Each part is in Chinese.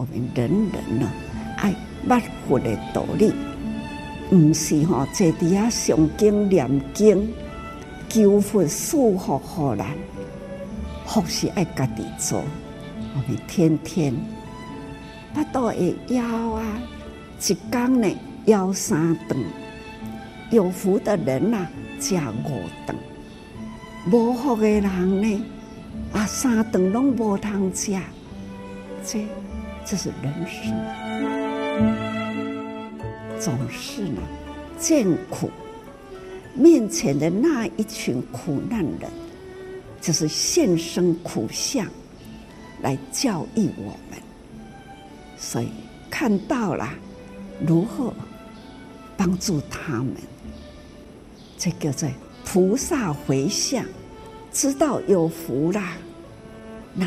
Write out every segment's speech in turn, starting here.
我们人人呢爱捌佛的道理，唔是吼坐伫遐诵经念经，求佛赐福互咱，福是爱家己做。我们天天巴肚会枵啊，一工呢枵三顿，有福的人呐食五顿，无福的人呢啊三顿拢无通食，这这是人生，总是呢见苦面前的那一群苦难人，就是现身苦相。来教育我们，所以看到了如何帮助他们，这个在菩萨回向，知道有福啦。那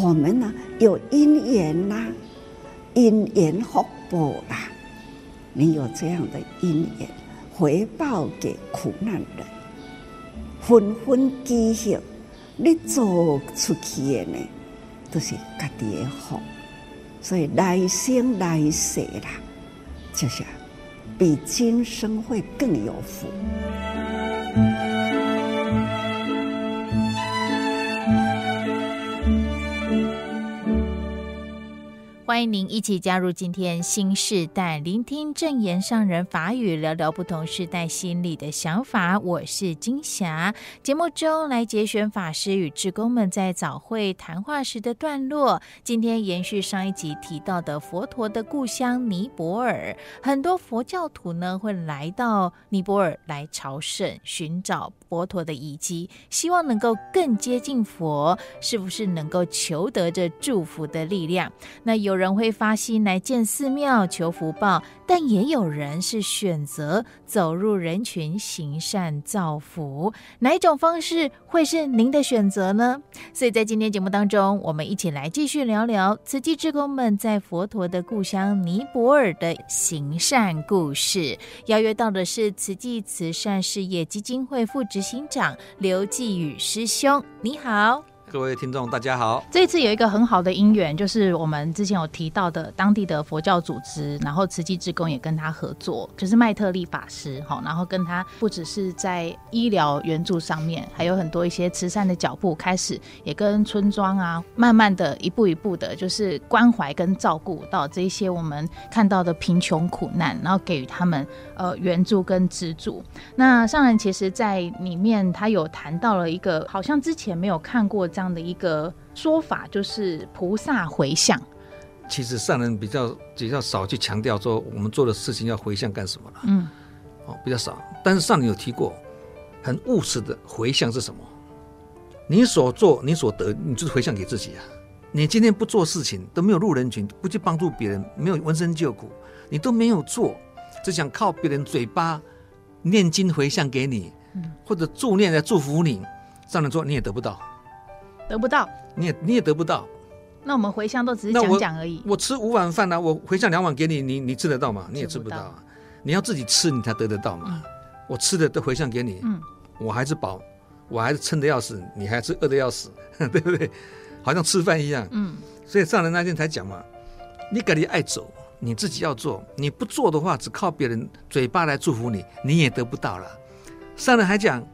我们呢有因缘啦，因缘福报啦。你有这样的因缘，回报给苦难人，纷纷记晓，你走出去的呢？都是家己的福，所以来生来世啦，就是比今生会更有福。欢迎您一起加入今天心示代，聆听证言上人法语，聊聊不同世代心里的想法。我是金霞，节目中来节选法师与志工们在早会谈话时的段落。今天延续上一集提到的佛陀的故乡尼泊尔，很多佛教徒呢会来到尼泊尔来朝圣，寻找佛陀的遗迹，希望能够更接近佛，是不是能够求得这祝福的力量？那有人人会发心来建寺庙求福报，但也有人是选择走入人群行善造福。哪一种方式会是您的选择呢？所以在今天节目当中，我们一起来继续聊聊慈济志工们在佛陀的故乡尼泊尔的行善故事。邀约到的是慈济慈善事业基金会副执行长刘继宇师兄，你好。各位听众，大家好。这次有一个很好的因缘，就是我们之前有提到的当地的佛教组织，然后慈济志工也跟他合作，就是麦特利法师，好，然后跟他不只是在医疗援助上面，还有很多一些慈善的脚步，开始也跟村庄啊，慢慢的一步一步的，就是关怀跟照顾到这些我们看到的贫穷苦难，然后给予他们呃援助跟资助。那上人其实在里面他有谈到了一个，好像之前没有看过这样。这样的一个说法，就是菩萨回向。其实上人比较比较少去强调说，我们做的事情要回向干什么了。嗯，哦，比较少。但是上人有提过，很务实的回向是什么？你所做，你所得，你就是回向给自己啊。你今天不做事情，都没有入人群，不去帮助别人，没有闻声救苦，你都没有做，只想靠别人嘴巴念经回向给你，或者助念来祝福你，上人说你也得不到。得不到，你也你也得不到。那我们回乡都只是讲讲而已。我，我吃五碗饭呢、啊，我回乡两碗给你，你你吃得到吗？你也吃不到啊。你要自己吃，你才得得到嘛。嗯、我吃的都回向给你，嗯，我还是饱，我还是撑得要死，你还是饿得要死，对不对？好像吃饭一样，嗯。所以上人那天才讲嘛，你赶紧爱走，你自己要做，你不做的话，只靠别人嘴巴来祝福你，你也得不到了。上人还讲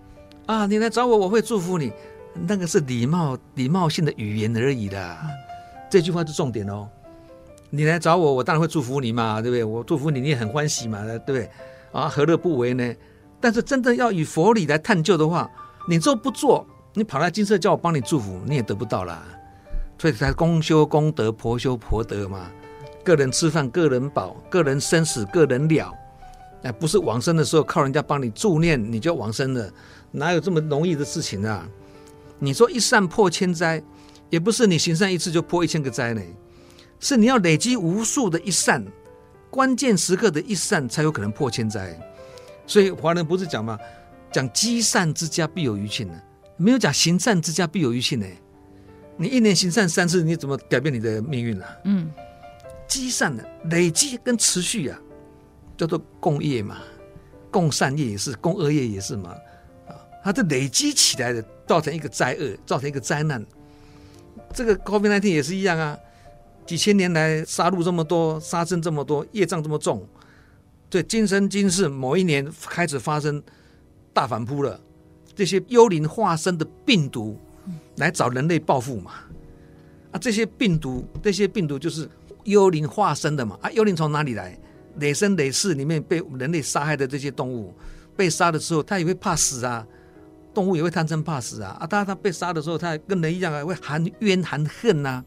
啊，你来找我，我会祝福你。那个是礼貌、礼貌性的语言而已啦，这句话是重点哦。你来找我，我当然会祝福你嘛，对不对？我祝福你，你也很欢喜嘛，对不对？啊，何乐不为呢？但是真的要以佛理来探究的话，你做不做？你跑来金色叫我帮你祝福，你也得不到啦。所以才公修公德，婆修婆德嘛。个人吃饭，个人饱；个人生死，个人了。哎，不是往生的时候靠人家帮你助念，你就往生了，哪有这么容易的事情啊？你说一善破千灾，也不是你行善一次就破一千个灾呢，是你要累积无数的一善，关键时刻的一善才有可能破千灾。所以华人不是讲嘛？讲积善之家必有余庆呢，没有讲行善之家必有余庆呢。你一年行善三次，你怎么改变你的命运呢？嗯，积善的累积跟持续啊，叫做共业嘛，共善业也是，共恶业也是嘛。啊它这累积起来的，造成一个灾厄，造成一个灾难。这个 COVID-19 也是一样啊，几千年来杀戮这么多，杀生这么多，业障这么重，对，今生今世某一年开始发生大反扑了，这些幽灵化身的病毒来找人类报复嘛？啊，这些病毒，这些病毒就是幽灵化身的嘛？啊，幽灵从哪里来？累生累世里面被人类杀害的这些动物，被杀的时候，它也会怕死啊，动物也会贪生怕死啊，啊，它它被杀的时候，它跟人一样啊，会含冤含恨呐、啊。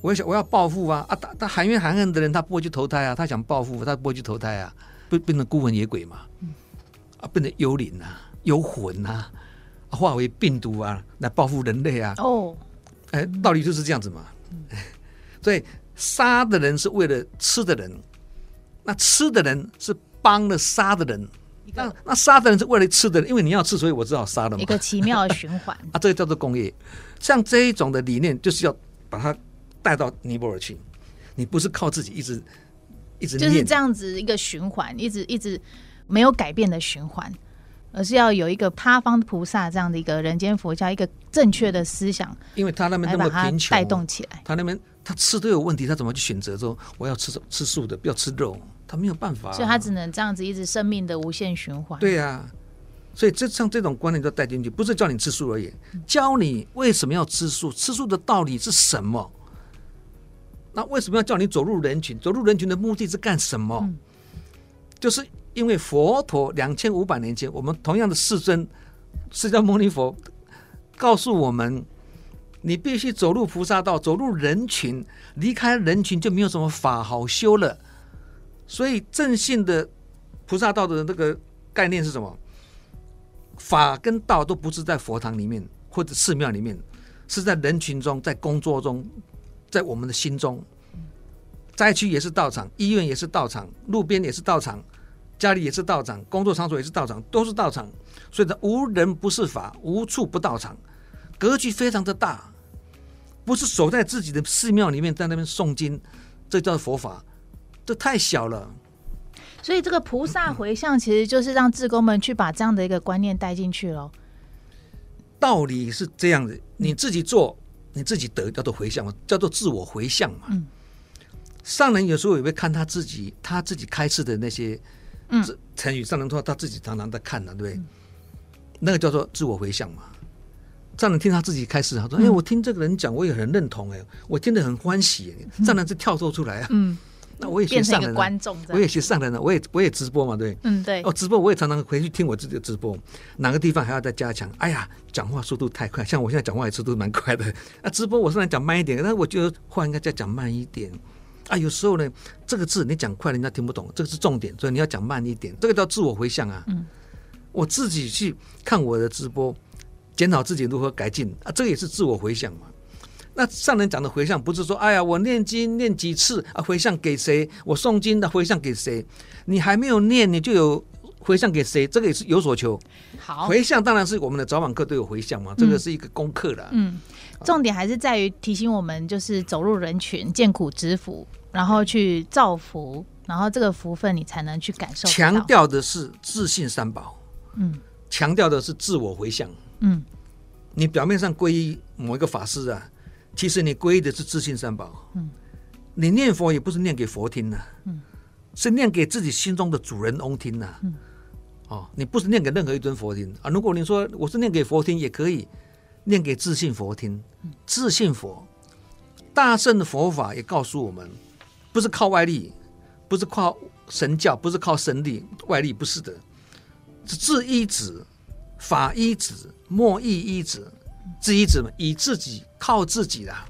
我想我要报复啊！啊，他他含冤含恨的人，他不会去投胎啊！他想报复，他不会去投胎啊！不变成孤魂野鬼嘛？啊，变成幽灵啊，幽魂啊，化为病毒啊，来报复人类啊！哦，哎，道理就是这样子嘛。所以杀的人是为了吃的人，那吃的人是帮了杀的人，那那杀的人是为了吃的人，因为你要吃，所以我只好杀了嘛。一个奇妙的循环 啊！这个叫做工业。像这一种的理念，就是要把它。带到尼泊尔去，你不是靠自己一直一直就是这样子一个循环，一直一直没有改变的循环，而是要有一个他方菩萨这样的一个人间佛教一个正确的思想，因为他那边那么贫穷，带动起来，他那边他吃都有问题，他怎么去选择说我要吃吃素的，不要吃肉，他没有办法，所以他只能这样子一直生命的无限循环。对呀、啊，所以这像这种观念都带进去，不是叫你吃素而已，教你为什么要吃素，吃素的道理是什么。那为什么要叫你走入人群？走入人群的目的是干什么？嗯、就是因为佛陀两千五百年前，我们同样的世尊释迦牟尼佛告诉我们，你必须走入菩萨道，走入人群，离开人群就没有什么法好修了。所以正信的菩萨道的那个概念是什么？法跟道都不是在佛堂里面或者寺庙里面，是在人群中，在工作中。在我们的心中，灾区也是道场，医院也是道场，路边也是道场，家里也是道场，工作场所也是道场，都是道场。所以呢，无人不是法，无处不道场，格局非常的大，不是守在自己的寺庙里面，在那边诵经，这叫佛法，这太小了。所以这个菩萨回向，其实就是让志工们去把这样的一个观念带进去喽。道理是这样的，你自己做。你自己得叫做回向嘛，叫做自我回向嘛。嗯、上人有时候也会看他自己，他自己开示的那些嗯成语，上人说他自己常常在看的，对不对？嗯、那个叫做自我回向嘛。上人听他自己开示，他说：“哎、嗯欸，我听这个人讲，我也很认同，哎，我听得很欢喜。”上人是跳脱出来啊。嗯那我也先上人了，我也先上人了，我也我也直播嘛，对，嗯对，哦直播我也常常回去听我自己的直播，哪个地方还要再加强？哎呀，讲话速度太快，像我现在讲话也速度蛮快的，啊直播我虽然讲慢一点，但是我觉得话应该再讲慢一点，啊有时候呢这个字你讲快人家听不懂，这个是重点，所以你要讲慢一点，这个叫自我回向啊，嗯，我自己去看我的直播，检讨自己如何改进啊，这个也是自我回向嘛。那上人讲的回向不是说，哎呀，我念经念几次啊，回向给谁？我诵经的回向给谁？你还没有念，你就有回向给谁？这个也是有所求。好，回向当然是我们的早晚课都有回向嘛，这个是一个功课了。嗯，重点还是在于提醒我们，就是走入人群，见苦知福，然后去造福，然后这个福分你才能去感受。强调的是自信三宝，嗯，强调的是自我回向，嗯，你表面上皈依某一个法师啊。其实你皈依的是自信三宝，嗯，你念佛也不是念给佛听呐，嗯，是念给自己心中的主人翁听呐，嗯，哦，你不是念给任何一尊佛听。啊。如果你说我是念给佛听，也可以念给自信佛听，自信佛，大圣的佛法也告诉我们，不是靠外力，不是靠神教，不是靠神力外力，不是的，是自依止，法依止，莫依依止。自己怎么，以自己靠自己啦，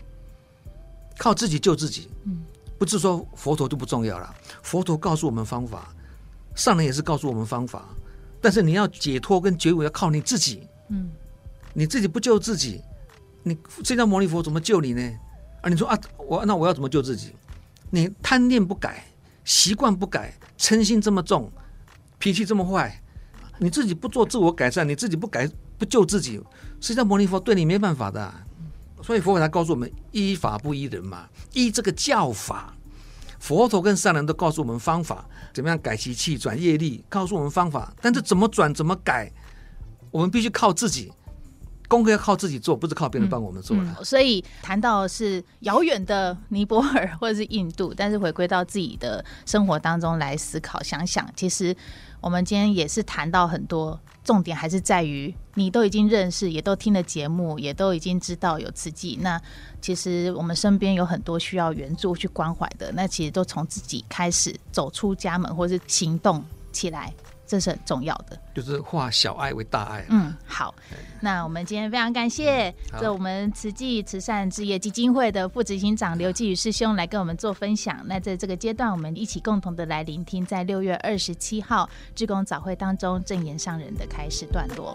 靠自己救自己。嗯，不是说佛陀就不重要了。佛陀告诉我们方法，上人也是告诉我们方法。但是你要解脱跟觉悟，要靠你自己。嗯，你自己不救自己，你释迦牟尼佛怎么救你呢？啊，你说啊，我那我要怎么救自己？你贪念不改，习惯不改，嗔心这么重，脾气这么坏，你自己不做自我改善，你自己不改。不救自己，释迦牟尼佛对你没办法的，所以佛法才告诉我们依法不依人嘛，依这个教法。佛陀跟善人都告诉我们方法，怎么样改习气转业力，告诉我们方法。但是怎么转怎么改，我们必须靠自己，功课要靠自己做，不是靠别人帮我们做所以谈到是遥远的尼泊尔或者是印度，但是回归到自己的生活当中来思考，想想，其实我们今天也是谈到很多重点，还是在于你都已经认识，也都听了节目，也都已经知道有慈济。那其实我们身边有很多需要援助去关怀的，那其实都从自己开始走出家门，或是行动起来。这是很重要的，就是化小爱为大爱。嗯，好，那我们今天非常感谢这我们慈济慈善置业基金会的副执行长刘继宇师兄来跟我们做分享。那在这个阶段，我们一起共同的来聆听，在六月二十七号志工早会当中正言上人的开始段落。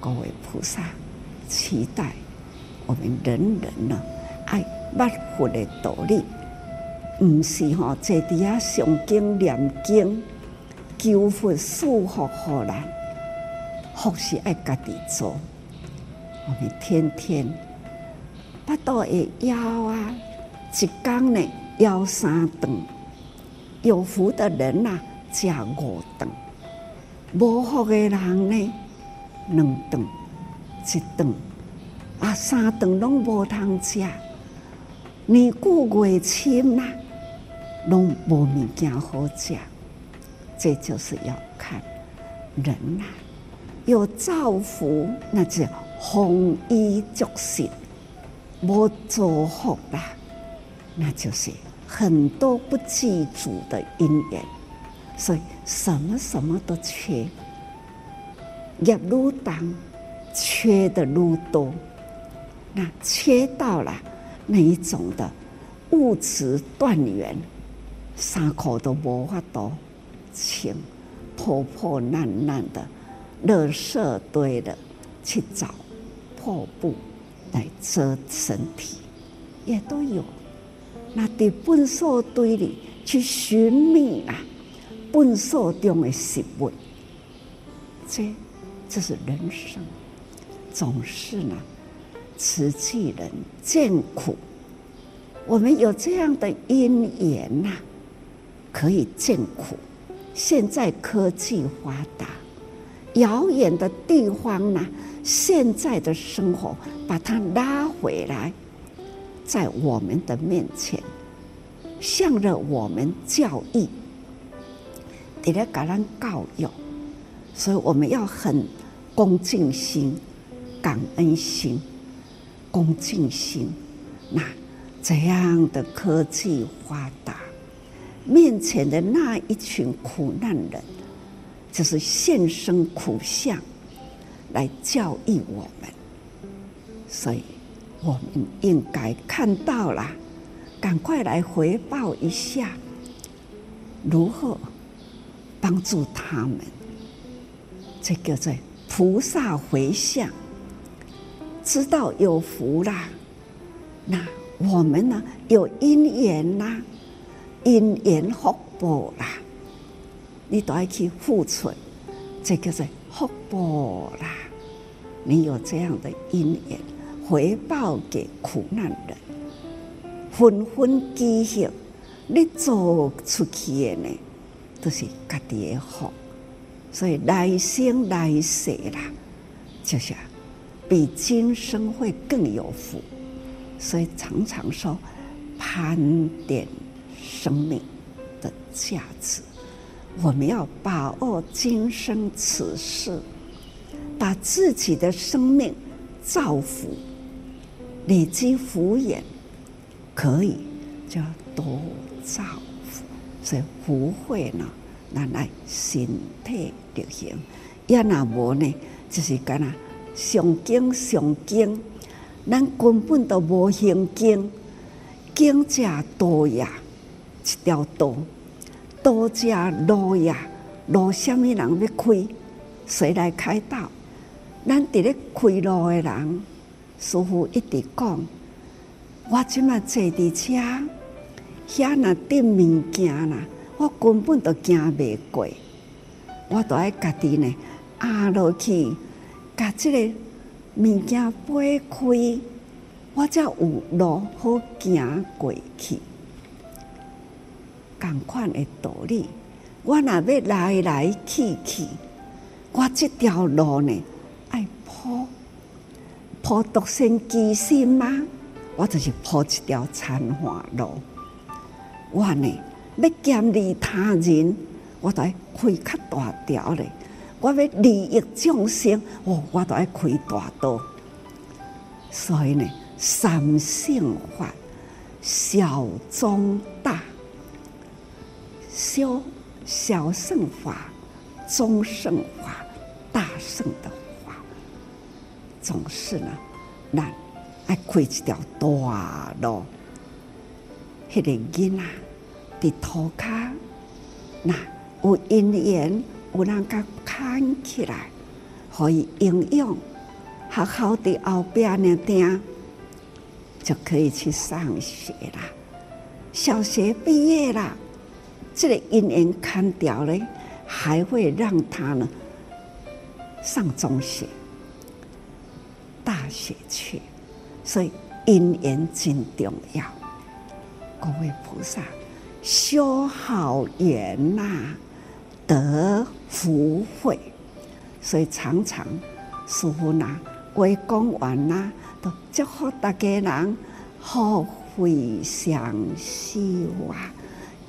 各位菩萨，期待我们人人呢爱万佛的道理。毋是吼，坐伫遐上经念经，求佛赐福互人，福是爱家己做。我们天天巴肚会枵啊，一工呢枵三顿。有福的人呐、啊，食五顿；无福的人呢，两顿、一顿啊，三顿拢无通食。年久月深呐。拢无物件好讲，这就是要看人呐、有造福，那就丰衣足食；无造福啦，那就是很多不具足的因缘。所以什么什么都缺，业愈重，缺的愈多。那缺到了那一种的物质断缘。衫裤都无法度穿，破破烂烂的，垃圾堆的，去找破布来遮身体，也都有。那在粪扫堆里去寻觅啊，粪扫中的食物，这这是人生，总是呢，慈济人见苦，我们有这样的因缘呐。可以见苦。现在科技发达，遥远的地方呢，现在的生活把它拉回来，在我们的面前，向着我们教育，给他给人教育，所以我们要很恭敬心、感恩心、恭敬心。那这样的科技发达。面前的那一群苦难人，就是现身苦相来教育我们，所以我们应该看到了，赶快来回报一下，如何帮助他们？这个在菩萨回向，知道有福啦，那我们呢有因缘啦。因缘福报啦，你都要去付出，这个是福报啦。你有这样的因缘，回报给苦难人，分分积蓄，你做出去的呢，都是家己的福。所以来生来世啦，就是比今生会更有福。所以常常说盘点。生命的价值，我们要把握今生此世，把自己的生命造福，累积福缘，可以就要多造福。所以福慧呢，拿来身体力行；要那无呢，就是干那上经上经，咱根本都无行经，经者多呀。一条道，道家路呀，路什么人要开？谁来开道？咱伫咧开路的人，师傅一直讲，我即马坐伫车，遐那订物件啦，我根本都行袂过，我都爱家己呢，压落去，甲即个物件掰开，我才有路好行过去。同款的道理，我若要来来去去，我这条路呢，爱铺铺独善其身吗？我就是铺一条残花路。我呢，要建立他人，我都爱开较大条嘞。我要利益众生，哦，我都爱开大道。所以呢，三性法，小中大，小小乘法，中乘法，大乘的法，总是呢，咱爱开一条大路。迄个囡仔伫涂骹，那有因缘，有人甲牵起来，可以应用。好好伫后边呢，听就可以去上学啦。小学毕业啦，这个因缘看掉了，还会让他呢上中学、大学去。所以因缘真重要。各位菩萨，修好缘呐，得福慧。所以常常师父呐。话讲完啦，都祝福大家人福慧双修啊！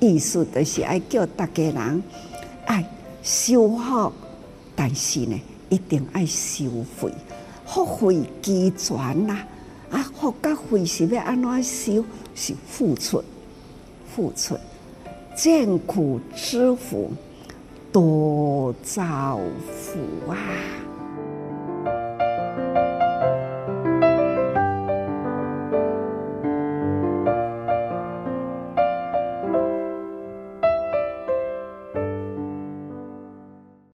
意思就是爱叫大家人爱修福，但是呢，一定爱修慧，福慧俱全啦！啊，福甲慧是要安怎修？是付出，付出，艰苦之福多造福啊